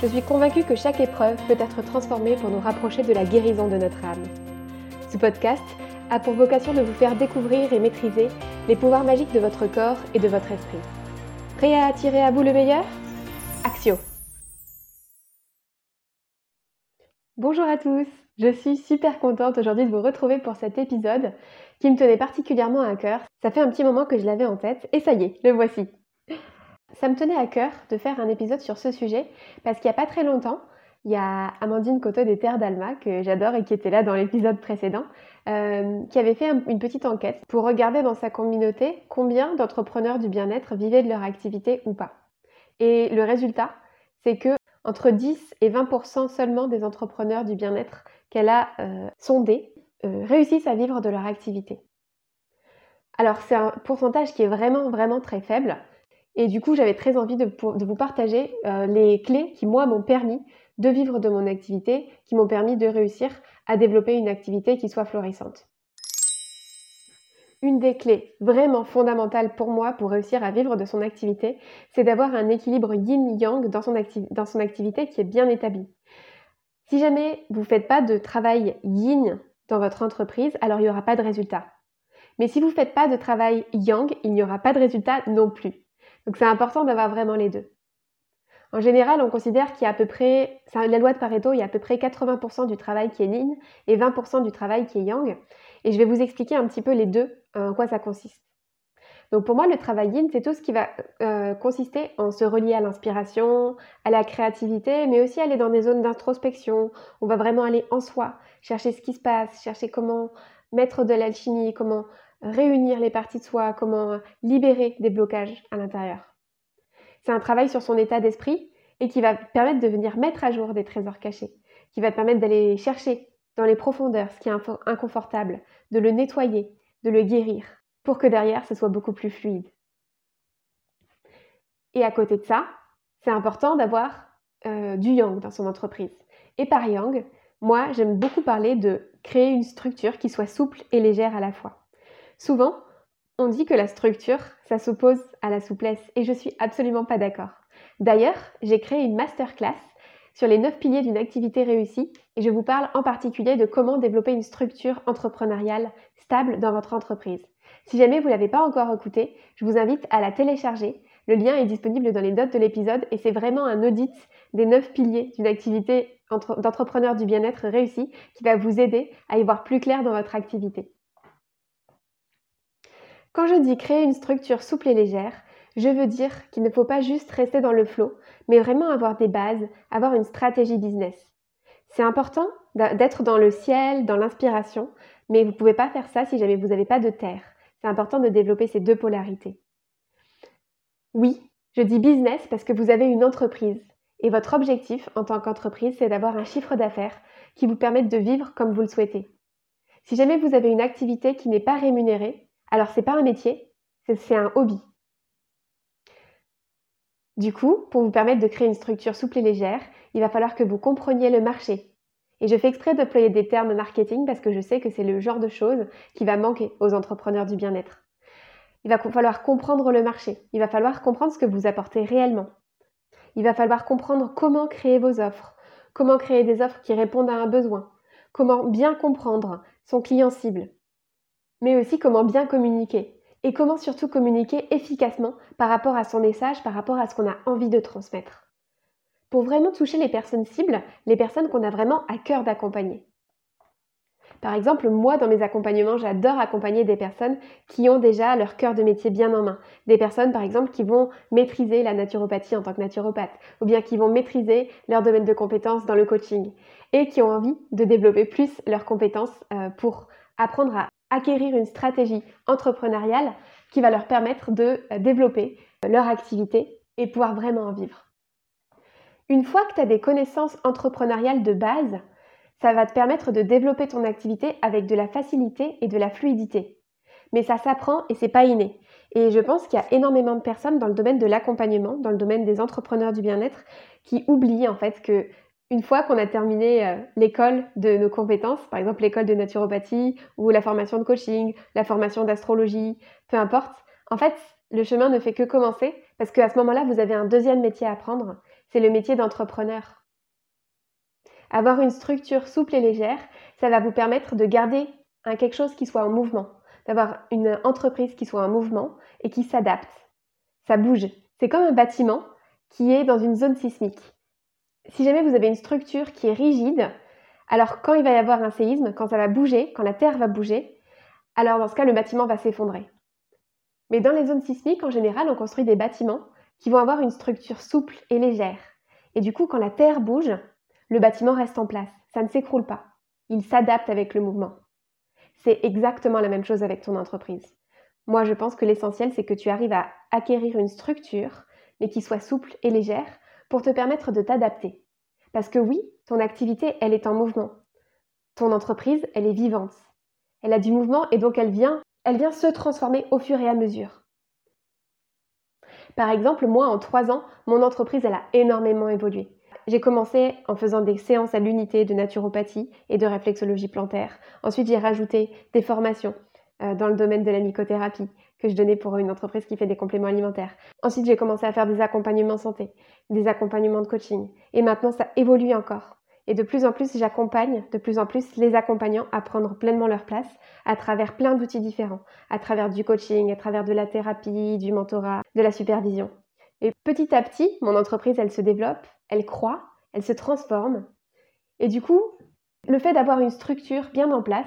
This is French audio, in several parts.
Je suis convaincue que chaque épreuve peut être transformée pour nous rapprocher de la guérison de notre âme. Ce podcast a pour vocation de vous faire découvrir et maîtriser les pouvoirs magiques de votre corps et de votre esprit. Prêt à attirer à vous le meilleur? Axio Bonjour à tous Je suis super contente aujourd'hui de vous retrouver pour cet épisode qui me tenait particulièrement à cœur. Ça fait un petit moment que je l'avais en tête et ça y est, le voici. Ça me tenait à cœur de faire un épisode sur ce sujet parce qu'il n'y a pas très longtemps, il y a Amandine Coteau des Terres d'Alma, que j'adore et qui était là dans l'épisode précédent, euh, qui avait fait une petite enquête pour regarder dans sa communauté combien d'entrepreneurs du bien-être vivaient de leur activité ou pas. Et le résultat, c'est que entre 10 et 20% seulement des entrepreneurs du bien-être qu'elle a euh, sondés euh, réussissent à vivre de leur activité. Alors c'est un pourcentage qui est vraiment vraiment très faible, et du coup, j'avais très envie de, vous partager euh, les clés qui, moi, m'ont permis de vivre de mon activité, qui m'ont permis de réussir à développer une activité qui soit florissante. Une des clés vraiment fondamentales pour moi pour réussir à vivre de son activité, c'est d'avoir un équilibre yin-yang dans, dans son activité qui est bien établi. Si jamais vous ne faites pas de travail yin dans votre entreprise, alors il n'y aura pas de résultat. Mais si vous ne faites pas de travail yang, il n'y aura pas de résultat non plus. Donc c'est important d'avoir vraiment les deux. En général, on considère qu'il y a à peu près, la loi de Pareto, il y a à peu près 80% du travail qui est yin et 20% du travail qui est yang. Et je vais vous expliquer un petit peu les deux, en quoi ça consiste. Donc pour moi, le travail yin, c'est tout ce qui va euh, consister en se relier à l'inspiration, à la créativité, mais aussi aller dans des zones d'introspection. On va vraiment aller en soi, chercher ce qui se passe, chercher comment mettre de l'alchimie, comment réunir les parties de soi, comment libérer des blocages à l'intérieur. C'est un travail sur son état d'esprit et qui va permettre de venir mettre à jour des trésors cachés, qui va permettre d'aller chercher dans les profondeurs ce qui est inconfortable, de le nettoyer, de le guérir, pour que derrière ce soit beaucoup plus fluide. Et à côté de ça, c'est important d'avoir euh, du yang dans son entreprise. Et par yang, moi j'aime beaucoup parler de créer une structure qui soit souple et légère à la fois. Souvent, on dit que la structure, ça s'oppose à la souplesse et je suis absolument pas d'accord. D'ailleurs, j'ai créé une masterclass sur les 9 piliers d'une activité réussie et je vous parle en particulier de comment développer une structure entrepreneuriale stable dans votre entreprise. Si jamais vous ne l'avez pas encore écouté, je vous invite à la télécharger. Le lien est disponible dans les notes de l'épisode et c'est vraiment un audit des 9 piliers d'une activité d'entrepreneur du bien-être réussi qui va vous aider à y voir plus clair dans votre activité. Quand je dis créer une structure souple et légère, je veux dire qu'il ne faut pas juste rester dans le flot, mais vraiment avoir des bases, avoir une stratégie business. C'est important d'être dans le ciel, dans l'inspiration, mais vous ne pouvez pas faire ça si jamais vous n'avez pas de terre. C'est important de développer ces deux polarités. Oui, je dis business parce que vous avez une entreprise. Et votre objectif en tant qu'entreprise, c'est d'avoir un chiffre d'affaires qui vous permette de vivre comme vous le souhaitez. Si jamais vous avez une activité qui n'est pas rémunérée, alors, c'est pas un métier, c'est un hobby. Du coup, pour vous permettre de créer une structure souple et légère, il va falloir que vous compreniez le marché. Et je fais exprès d'employer des termes marketing parce que je sais que c'est le genre de choses qui va manquer aux entrepreneurs du bien-être. Il va falloir comprendre le marché. Il va falloir comprendre ce que vous apportez réellement. Il va falloir comprendre comment créer vos offres, comment créer des offres qui répondent à un besoin, comment bien comprendre son client cible, mais aussi comment bien communiquer et comment surtout communiquer efficacement par rapport à son message, par rapport à ce qu'on a envie de transmettre. Pour vraiment toucher les personnes cibles, les personnes qu'on a vraiment à cœur d'accompagner. Par exemple, moi, dans mes accompagnements, j'adore accompagner des personnes qui ont déjà leur cœur de métier bien en main. Des personnes, par exemple, qui vont maîtriser la naturopathie en tant que naturopathe, ou bien qui vont maîtriser leur domaine de compétences dans le coaching, et qui ont envie de développer plus leurs compétences euh, pour apprendre à acquérir une stratégie entrepreneuriale qui va leur permettre de euh, développer euh, leur activité et pouvoir vraiment en vivre. Une fois que tu as des connaissances entrepreneuriales de base, ça va te permettre de développer ton activité avec de la facilité et de la fluidité. Mais ça s'apprend et c'est pas inné. Et je pense qu'il y a énormément de personnes dans le domaine de l'accompagnement, dans le domaine des entrepreneurs du bien-être, qui oublient en fait que une fois qu'on a terminé euh, l'école de nos compétences, par exemple l'école de naturopathie ou la formation de coaching, la formation d'astrologie, peu importe, en fait, le chemin ne fait que commencer parce qu'à ce moment-là, vous avez un deuxième métier à apprendre, c'est le métier d'entrepreneur. Avoir une structure souple et légère, ça va vous permettre de garder quelque chose qui soit en mouvement, d'avoir une entreprise qui soit en mouvement et qui s'adapte. Ça bouge. C'est comme un bâtiment qui est dans une zone sismique. Si jamais vous avez une structure qui est rigide, alors quand il va y avoir un séisme, quand ça va bouger, quand la terre va bouger, alors dans ce cas, le bâtiment va s'effondrer. Mais dans les zones sismiques, en général, on construit des bâtiments qui vont avoir une structure souple et légère. Et du coup, quand la terre bouge, le bâtiment reste en place. Ça ne s'écroule pas. Il s'adapte avec le mouvement. C'est exactement la même chose avec ton entreprise. Moi, je pense que l'essentiel, c'est que tu arrives à acquérir une structure, mais qui soit souple et légère, pour te permettre de t'adapter. Parce que oui, ton activité, elle est en mouvement. Ton entreprise, elle est vivante. Elle a du mouvement et donc elle vient elle vient se transformer au fur et à mesure. Par exemple, moi, en trois ans, mon entreprise, elle a énormément évolué. J'ai commencé en faisant des séances à l'unité de naturopathie et de réflexologie plantaire. Ensuite, j'ai rajouté des formations euh, dans le domaine de la mycothérapie que je donnais pour une entreprise qui fait des compléments alimentaires. Ensuite, j'ai commencé à faire des accompagnements santé, des accompagnements de coaching. Et maintenant, ça évolue encore. Et de plus en plus, j'accompagne de plus en plus les accompagnants à prendre pleinement leur place à travers plein d'outils différents, à travers du coaching, à travers de la thérapie, du mentorat, de la supervision. Et petit à petit, mon entreprise, elle se développe, elle croît, elle se transforme. Et du coup, le fait d'avoir une structure bien en place,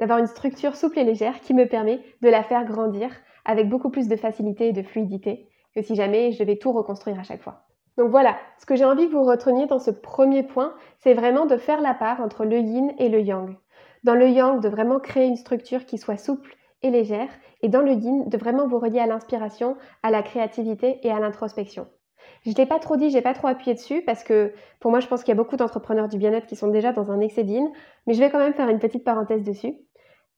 d'avoir une structure souple et légère qui me permet de la faire grandir avec beaucoup plus de facilité et de fluidité que si jamais je vais tout reconstruire à chaque fois. Donc voilà, ce que j'ai envie que vous reteniez dans ce premier point, c'est vraiment de faire la part entre le yin et le yang. Dans le yang, de vraiment créer une structure qui soit souple et légère, et dans le yin, de vraiment vous relier à l'inspiration, à la créativité et à l'introspection. Je ne l'ai pas trop dit, j'ai pas trop appuyé dessus parce que pour moi, je pense qu'il y a beaucoup d'entrepreneurs du bien-être qui sont déjà dans un excès d'yin, mais je vais quand même faire une petite parenthèse dessus.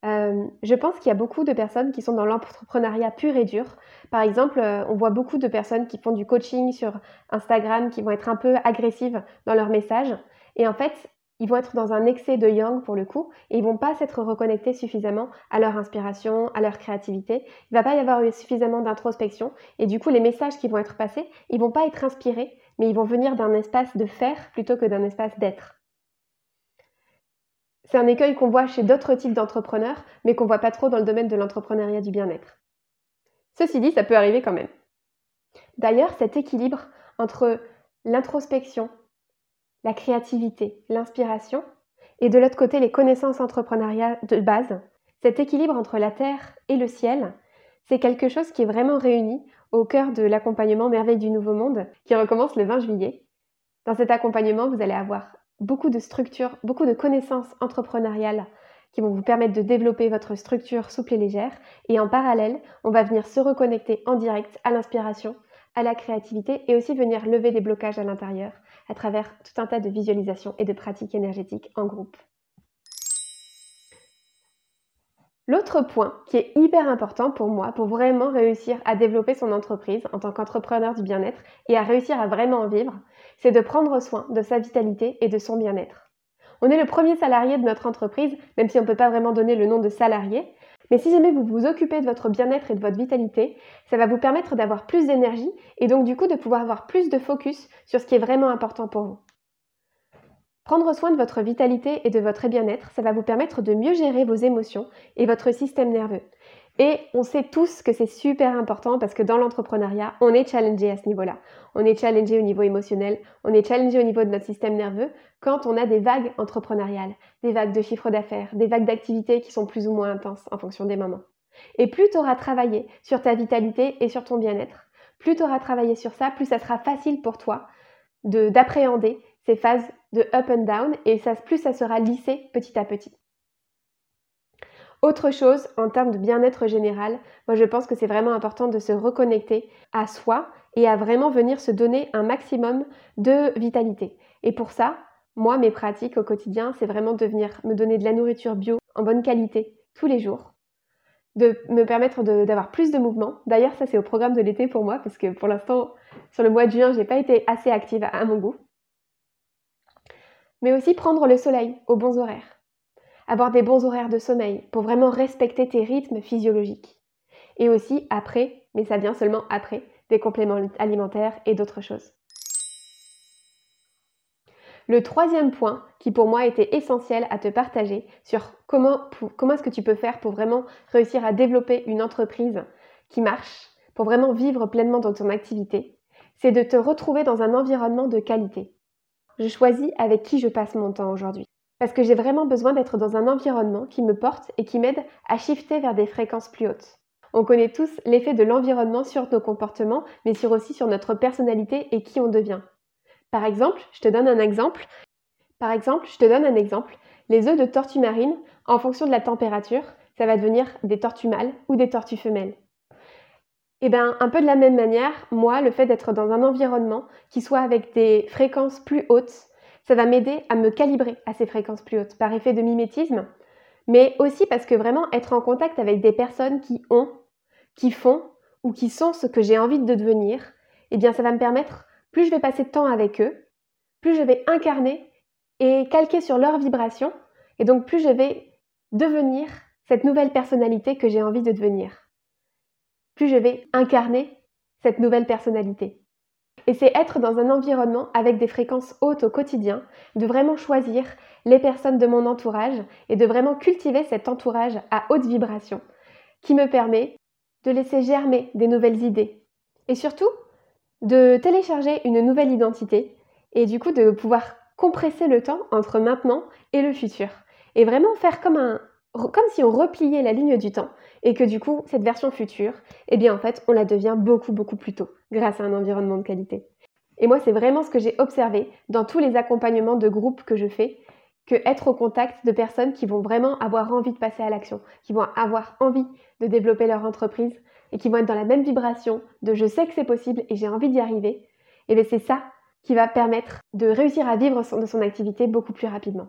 Euh, je pense qu'il y a beaucoup de personnes qui sont dans l'entrepreneuriat pur et dur. Par exemple, euh, on voit beaucoup de personnes qui font du coaching sur Instagram, qui vont être un peu agressives dans leurs messages. Et en fait, ils vont être dans un excès de yang pour le coup, et ils vont pas s'être reconnectés suffisamment à leur inspiration, à leur créativité. Il va pas y avoir eu suffisamment d'introspection, et du coup, les messages qui vont être passés, ils vont pas être inspirés, mais ils vont venir d'un espace de faire plutôt que d'un espace d'être. C'est un écueil qu'on voit chez d'autres types d'entrepreneurs, mais qu'on voit pas trop dans le domaine de l'entrepreneuriat du bien-être. Ceci dit, ça peut arriver quand même. D'ailleurs, cet équilibre entre l'introspection, la créativité, l'inspiration, et de l'autre côté les connaissances entrepreneuriales de base, cet équilibre entre la terre et le ciel, c'est quelque chose qui est vraiment réuni au cœur de l'accompagnement Merveille du Nouveau Monde qui recommence le 20 juillet. Dans cet accompagnement, vous allez avoir beaucoup de structures, beaucoup de connaissances entrepreneuriales qui vont vous permettre de développer votre structure souple et légère. Et en parallèle, on va venir se reconnecter en direct à l'inspiration, à la créativité et aussi venir lever des blocages à l'intérieur à travers tout un tas de visualisations et de pratiques énergétiques en groupe. L'autre point qui est hyper important pour moi, pour vraiment réussir à développer son entreprise en tant qu'entrepreneur du bien-être et à réussir à vraiment en vivre, c'est de prendre soin de sa vitalité et de son bien-être. On est le premier salarié de notre entreprise, même si on ne peut pas vraiment donner le nom de salarié. Mais si jamais vous vous occupez de votre bien-être et de votre vitalité, ça va vous permettre d'avoir plus d'énergie et donc du coup de pouvoir avoir plus de focus sur ce qui est vraiment important pour vous. Prendre soin de votre vitalité et de votre bien-être, ça va vous permettre de mieux gérer vos émotions et votre système nerveux. Et on sait tous que c'est super important parce que dans l'entrepreneuriat, on est challengé à ce niveau-là. On est challengé au niveau émotionnel, on est challengé au niveau de notre système nerveux quand on a des vagues entrepreneuriales, des vagues de chiffre d'affaires, des vagues d'activités qui sont plus ou moins intenses en fonction des moments. Et plus tu auras travaillé sur ta vitalité et sur ton bien-être, plus tu auras travaillé sur ça, plus ça sera facile pour toi d'appréhender ces phases de up and down et plus ça sera lissé petit à petit. Autre chose, en termes de bien-être général, moi je pense que c'est vraiment important de se reconnecter à soi et à vraiment venir se donner un maximum de vitalité. Et pour ça, moi, mes pratiques au quotidien, c'est vraiment de venir me donner de la nourriture bio en bonne qualité tous les jours, de me permettre d'avoir plus de mouvement. D'ailleurs, ça c'est au programme de l'été pour moi, parce que pour l'instant, sur le mois de juin, j'ai pas été assez active à mon goût. Mais aussi prendre le soleil aux bons horaires. Avoir des bons horaires de sommeil pour vraiment respecter tes rythmes physiologiques. Et aussi après, mais ça vient seulement après, des compléments alimentaires et d'autres choses. Le troisième point qui pour moi était essentiel à te partager sur comment, comment est-ce que tu peux faire pour vraiment réussir à développer une entreprise qui marche, pour vraiment vivre pleinement dans ton activité, c'est de te retrouver dans un environnement de qualité. Je choisis avec qui je passe mon temps aujourd'hui. Parce que j'ai vraiment besoin d'être dans un environnement qui me porte et qui m'aide à shifter vers des fréquences plus hautes. On connaît tous l'effet de l'environnement sur nos comportements, mais sur aussi sur notre personnalité et qui on devient. Par exemple, je te donne un exemple. Par exemple, je te donne un exemple. Les œufs de tortue marine, en fonction de la température, ça va devenir des tortues mâles ou des tortues femelles. Et eh bien, un peu de la même manière, moi, le fait d'être dans un environnement qui soit avec des fréquences plus hautes, ça va m'aider à me calibrer à ces fréquences plus hautes par effet de mimétisme, mais aussi parce que vraiment être en contact avec des personnes qui ont, qui font ou qui sont ce que j'ai envie de devenir, eh bien, ça va me permettre plus je vais passer de temps avec eux, plus je vais incarner et calquer sur leurs vibrations, et donc plus je vais devenir cette nouvelle personnalité que j'ai envie de devenir. Plus je vais incarner cette nouvelle personnalité. Et c'est être dans un environnement avec des fréquences hautes au quotidien, de vraiment choisir les personnes de mon entourage et de vraiment cultiver cet entourage à haute vibration qui me permet de laisser germer des nouvelles idées. Et surtout, de télécharger une nouvelle identité et du coup de pouvoir compresser le temps entre maintenant et le futur. Et vraiment faire comme un comme si on repliait la ligne du temps et que du coup cette version future, eh bien en fait on la devient beaucoup beaucoup plus tôt grâce à un environnement de qualité. Et moi c'est vraiment ce que j'ai observé dans tous les accompagnements de groupe que je fais, que être au contact de personnes qui vont vraiment avoir envie de passer à l'action, qui vont avoir envie de développer leur entreprise, et qui vont être dans la même vibration de je sais que c'est possible et j'ai envie d'y arriver, et bien c'est ça qui va permettre de réussir à vivre de son activité beaucoup plus rapidement.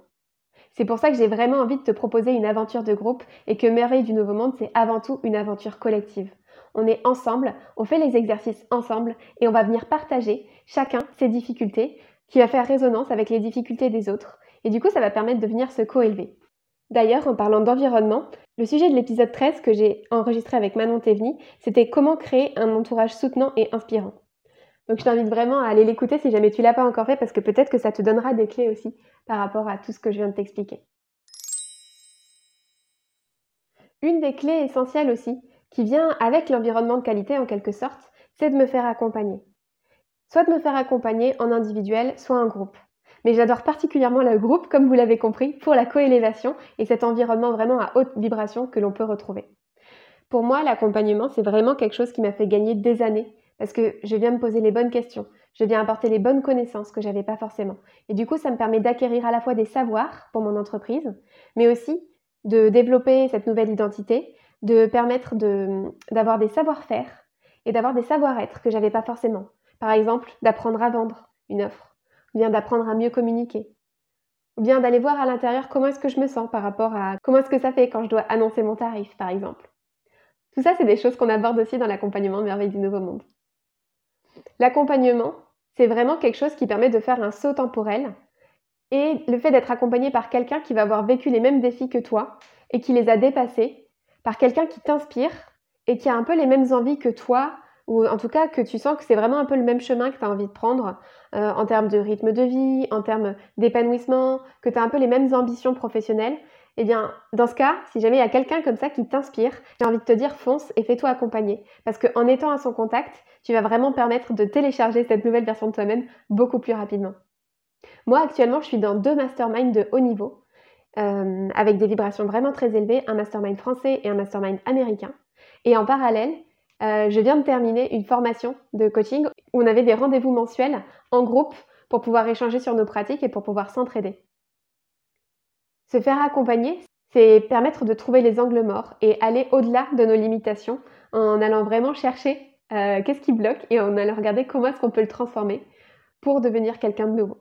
C'est pour ça que j'ai vraiment envie de te proposer une aventure de groupe et que Merveille du Nouveau Monde, c'est avant tout une aventure collective. On est ensemble, on fait les exercices ensemble et on va venir partager chacun ses difficultés qui va faire résonance avec les difficultés des autres. Et du coup, ça va permettre de venir se coélever. D'ailleurs, en parlant d'environnement, le sujet de l'épisode 13 que j'ai enregistré avec Manon Tevni, c'était comment créer un entourage soutenant et inspirant. Donc je t'invite vraiment à aller l'écouter si jamais tu l'as pas encore fait parce que peut-être que ça te donnera des clés aussi par rapport à tout ce que je viens de t'expliquer. Une des clés essentielles aussi, qui vient avec l'environnement de qualité en quelque sorte, c'est de me faire accompagner. Soit de me faire accompagner en individuel, soit en groupe mais j'adore particulièrement le groupe, comme vous l'avez compris, pour la coélévation et cet environnement vraiment à haute vibration que l'on peut retrouver. Pour moi, l'accompagnement, c'est vraiment quelque chose qui m'a fait gagner des années, parce que je viens me poser les bonnes questions, je viens apporter les bonnes connaissances que j'avais pas forcément. Et du coup, ça me permet d'acquérir à la fois des savoirs pour mon entreprise, mais aussi de développer cette nouvelle identité, de permettre d'avoir des savoir-faire et d'avoir des savoir-être que j'avais pas forcément. Par exemple, d'apprendre à vendre une offre ou bien d'apprendre à mieux communiquer, ou bien d'aller voir à l'intérieur comment est-ce que je me sens par rapport à comment est-ce que ça fait quand je dois annoncer mon tarif, par exemple. Tout ça, c'est des choses qu'on aborde aussi dans l'accompagnement de Merveille du Nouveau Monde. L'accompagnement, c'est vraiment quelque chose qui permet de faire un saut temporel et le fait d'être accompagné par quelqu'un qui va avoir vécu les mêmes défis que toi et qui les a dépassés, par quelqu'un qui t'inspire et qui a un peu les mêmes envies que toi ou en tout cas que tu sens que c'est vraiment un peu le même chemin que tu as envie de prendre euh, en termes de rythme de vie, en termes d'épanouissement, que tu as un peu les mêmes ambitions professionnelles, eh bien, dans ce cas, si jamais il y a quelqu'un comme ça qui t'inspire, j'ai envie de te dire fonce et fais-toi accompagner. Parce qu'en étant à son contact, tu vas vraiment permettre de télécharger cette nouvelle version de toi-même beaucoup plus rapidement. Moi, actuellement, je suis dans deux masterminds de haut niveau, euh, avec des vibrations vraiment très élevées, un mastermind français et un mastermind américain. Et en parallèle, euh, je viens de terminer une formation de coaching où on avait des rendez-vous mensuels en groupe pour pouvoir échanger sur nos pratiques et pour pouvoir s'entraider. Se faire accompagner, c'est permettre de trouver les angles morts et aller au-delà de nos limitations en allant vraiment chercher euh, qu'est-ce qui bloque, et on allait regarder comment est-ce qu'on peut le transformer pour devenir quelqu'un de nouveau.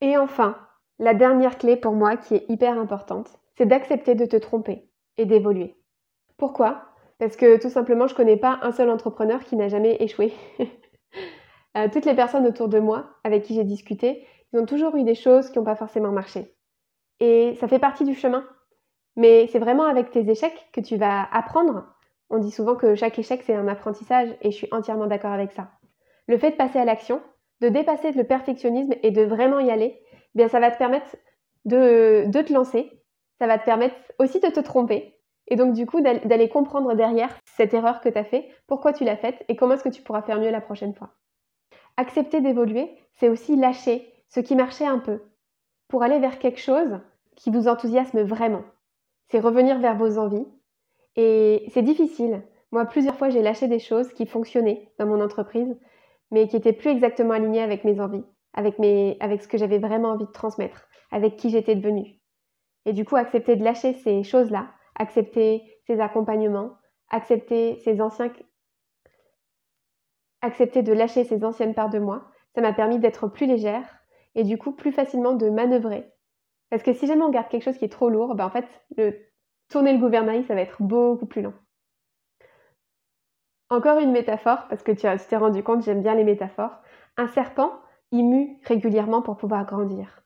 Et enfin, la dernière clé pour moi qui est hyper importante, c'est d'accepter de te tromper et d'évoluer. Pourquoi? Parce que tout simplement, je ne connais pas un seul entrepreneur qui n'a jamais échoué. Euh, toutes les personnes autour de moi avec qui j'ai discuté, ils ont toujours eu des choses qui n'ont pas forcément marché. Et ça fait partie du chemin. Mais c'est vraiment avec tes échecs que tu vas apprendre. On dit souvent que chaque échec, c'est un apprentissage, et je suis entièrement d'accord avec ça. Le fait de passer à l'action, de dépasser le perfectionnisme et de vraiment y aller, eh bien ça va te permettre de, de te lancer, ça va te permettre aussi de te tromper, et donc du coup d'aller comprendre derrière cette erreur que tu as fait, pourquoi tu l'as faite et comment est-ce que tu pourras faire mieux la prochaine fois. Accepter d'évoluer, c'est aussi lâcher ce qui marchait un peu pour aller vers quelque chose qui vous enthousiasme vraiment. C'est revenir vers vos envies. Et c'est difficile. Moi, plusieurs fois, j'ai lâché des choses qui fonctionnaient dans mon entreprise, mais qui étaient plus exactement alignées avec mes envies, avec, mes, avec ce que j'avais vraiment envie de transmettre, avec qui j'étais devenue. Et du coup, accepter de lâcher ces choses-là, accepter ces accompagnements, accepter ces anciens accepter de lâcher ces anciennes parts de moi, ça m'a permis d'être plus légère et du coup plus facilement de manœuvrer. Parce que si jamais on garde quelque chose qui est trop lourd, ben en fait, le, tourner le gouvernail, ça va être beaucoup plus lent. Encore une métaphore, parce que tu t'es rendu compte, j'aime bien les métaphores. Un serpent, il mue régulièrement pour pouvoir grandir.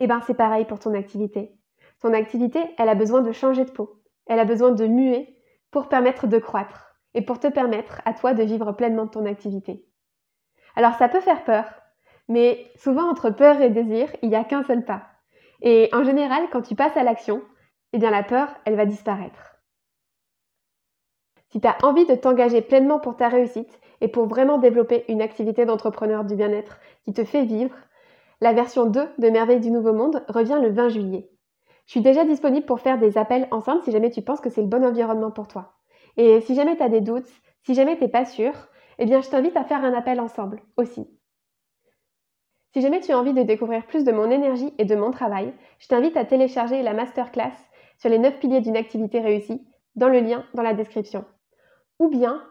Et eh ben c'est pareil pour ton activité. Ton activité, elle a besoin de changer de peau. Elle a besoin de muer pour permettre de croître et pour te permettre à toi de vivre pleinement ton activité. Alors ça peut faire peur, mais souvent entre peur et désir, il n'y a qu'un seul pas. Et en général, quand tu passes à l'action, eh bien la peur, elle va disparaître. Si tu as envie de t'engager pleinement pour ta réussite et pour vraiment développer une activité d'entrepreneur du bien-être qui te fait vivre, la version 2 de Merveille du Nouveau Monde revient le 20 juillet. Je suis déjà disponible pour faire des appels ensemble si jamais tu penses que c'est le bon environnement pour toi. Et si jamais tu as des doutes, si jamais tu n'es pas sûr, eh bien je t'invite à faire un appel ensemble aussi. Si jamais tu as envie de découvrir plus de mon énergie et de mon travail, je t'invite à télécharger la masterclass sur les 9 piliers d'une activité réussie dans le lien dans la description. Ou bien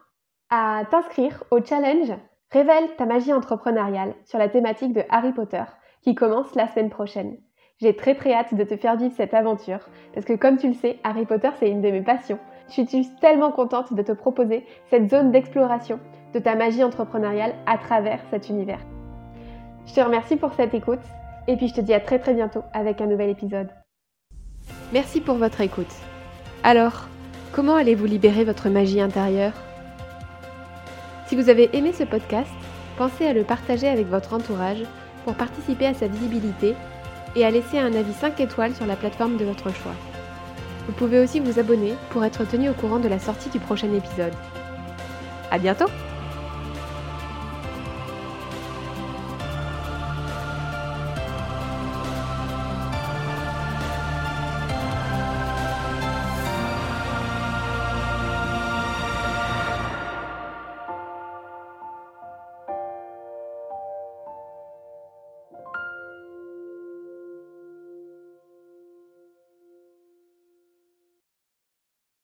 à t'inscrire au challenge Révèle ta magie entrepreneuriale sur la thématique de Harry Potter qui commence la semaine prochaine. J'ai très très hâte de te faire vivre cette aventure parce que comme tu le sais, Harry Potter c'est une de mes passions je suis tellement contente de te proposer cette zone d'exploration de ta magie entrepreneuriale à travers cet univers. Je te remercie pour cette écoute et puis je te dis à très très bientôt avec un nouvel épisode. Merci pour votre écoute. Alors, comment allez-vous libérer votre magie intérieure? Si vous avez aimé ce podcast, pensez à le partager avec votre entourage pour participer à sa visibilité et à laisser un avis 5 étoiles sur la plateforme de votre choix. Vous pouvez aussi vous abonner pour être tenu au courant de la sortie du prochain épisode. À bientôt!